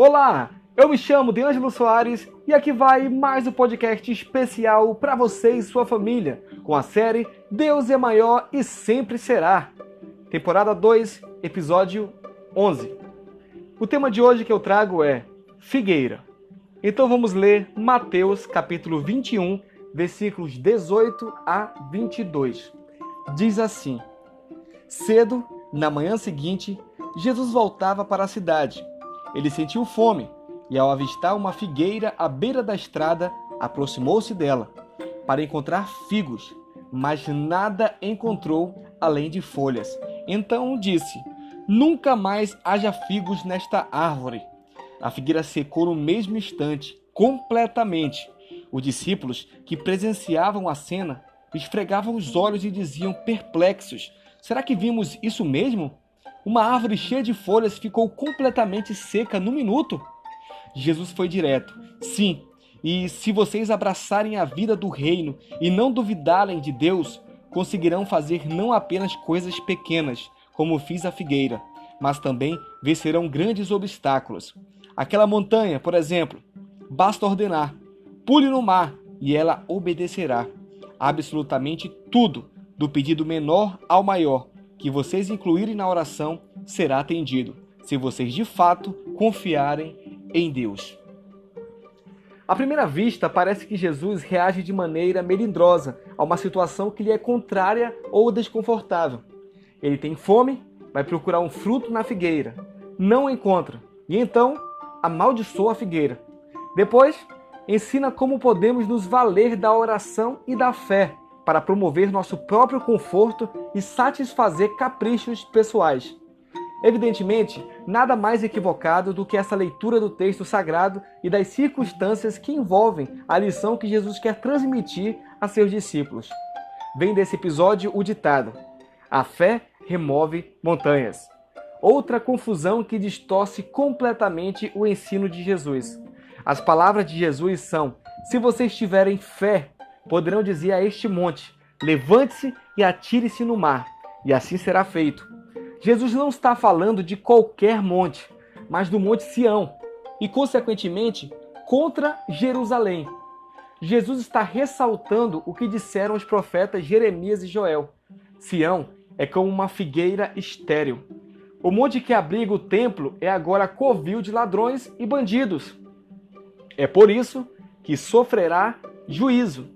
Olá, eu me chamo Deângelo Soares e aqui vai mais um podcast especial para você e sua família, com a série Deus é Maior e Sempre Será. Temporada 2, episódio 11. O tema de hoje que eu trago é Figueira. Então vamos ler Mateus capítulo 21, versículos 18 a 22. Diz assim: Cedo, na manhã seguinte, Jesus voltava para a cidade ele sentiu fome e, ao avistar uma figueira à beira da estrada, aproximou-se dela para encontrar figos, mas nada encontrou além de folhas. Então disse: Nunca mais haja figos nesta árvore. A figueira secou no mesmo instante, completamente. Os discípulos que presenciavam a cena esfregavam os olhos e diziam perplexos: Será que vimos isso mesmo? Uma árvore cheia de folhas ficou completamente seca no minuto. Jesus foi direto. Sim, e se vocês abraçarem a vida do reino e não duvidarem de Deus, conseguirão fazer não apenas coisas pequenas, como fiz a figueira, mas também vencerão grandes obstáculos. Aquela montanha, por exemplo, basta ordenar: pule no mar e ela obedecerá. Absolutamente tudo, do pedido menor ao maior, que vocês incluírem na oração será atendido, se vocês de fato confiarem em Deus. À primeira vista, parece que Jesus reage de maneira melindrosa a uma situação que lhe é contrária ou desconfortável. Ele tem fome, vai procurar um fruto na figueira, não encontra, e então amaldiçoa a figueira. Depois, ensina como podemos nos valer da oração e da fé para promover nosso próprio conforto e satisfazer caprichos pessoais. Evidentemente, nada mais equivocado do que essa leitura do texto sagrado e das circunstâncias que envolvem a lição que Jesus quer transmitir a seus discípulos. Vem desse episódio o ditado: A fé remove montanhas. Outra confusão que distorce completamente o ensino de Jesus. As palavras de Jesus são: Se vocês tiverem fé, poderão dizer a este monte: Levante-se e atire-se no mar, e assim será feito. Jesus não está falando de qualquer monte, mas do Monte Sião, e consequentemente contra Jerusalém. Jesus está ressaltando o que disseram os profetas Jeremias e Joel. Sião é como uma figueira estéril. O monte que abriga o templo é agora covil de ladrões e bandidos. É por isso que sofrerá juízo.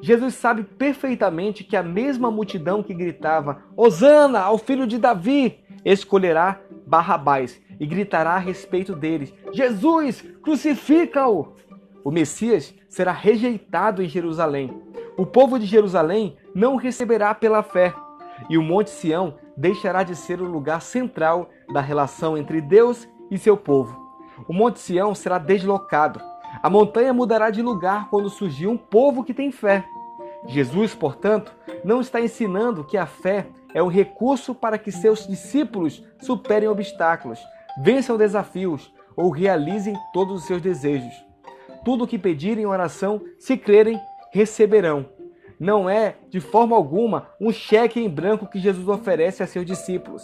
Jesus sabe perfeitamente que a mesma multidão que gritava Hosana ao filho de Davi escolherá Barrabás e gritará a respeito deles: Jesus, crucifica-o! O Messias será rejeitado em Jerusalém. O povo de Jerusalém não receberá pela fé, e o Monte Sião deixará de ser o lugar central da relação entre Deus e seu povo. O Monte Sião será deslocado a montanha mudará de lugar quando surgir um povo que tem fé. Jesus, portanto, não está ensinando que a fé é um recurso para que seus discípulos superem obstáculos, vençam desafios ou realizem todos os seus desejos. Tudo o que pedirem em oração, se crerem, receberão. Não é, de forma alguma, um cheque em branco que Jesus oferece a seus discípulos.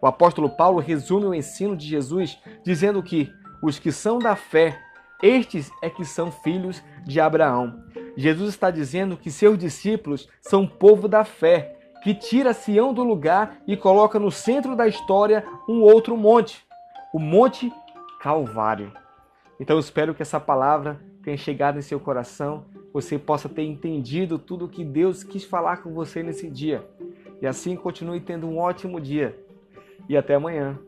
O apóstolo Paulo resume o ensino de Jesus dizendo que os que são da fé estes é que são filhos de Abraão. Jesus está dizendo que seus discípulos são povo da fé, que tira Sião do lugar e coloca no centro da história um outro monte, o Monte Calvário. Então espero que essa palavra tenha chegado em seu coração, você possa ter entendido tudo o que Deus quis falar com você nesse dia. E assim continue tendo um ótimo dia. E até amanhã.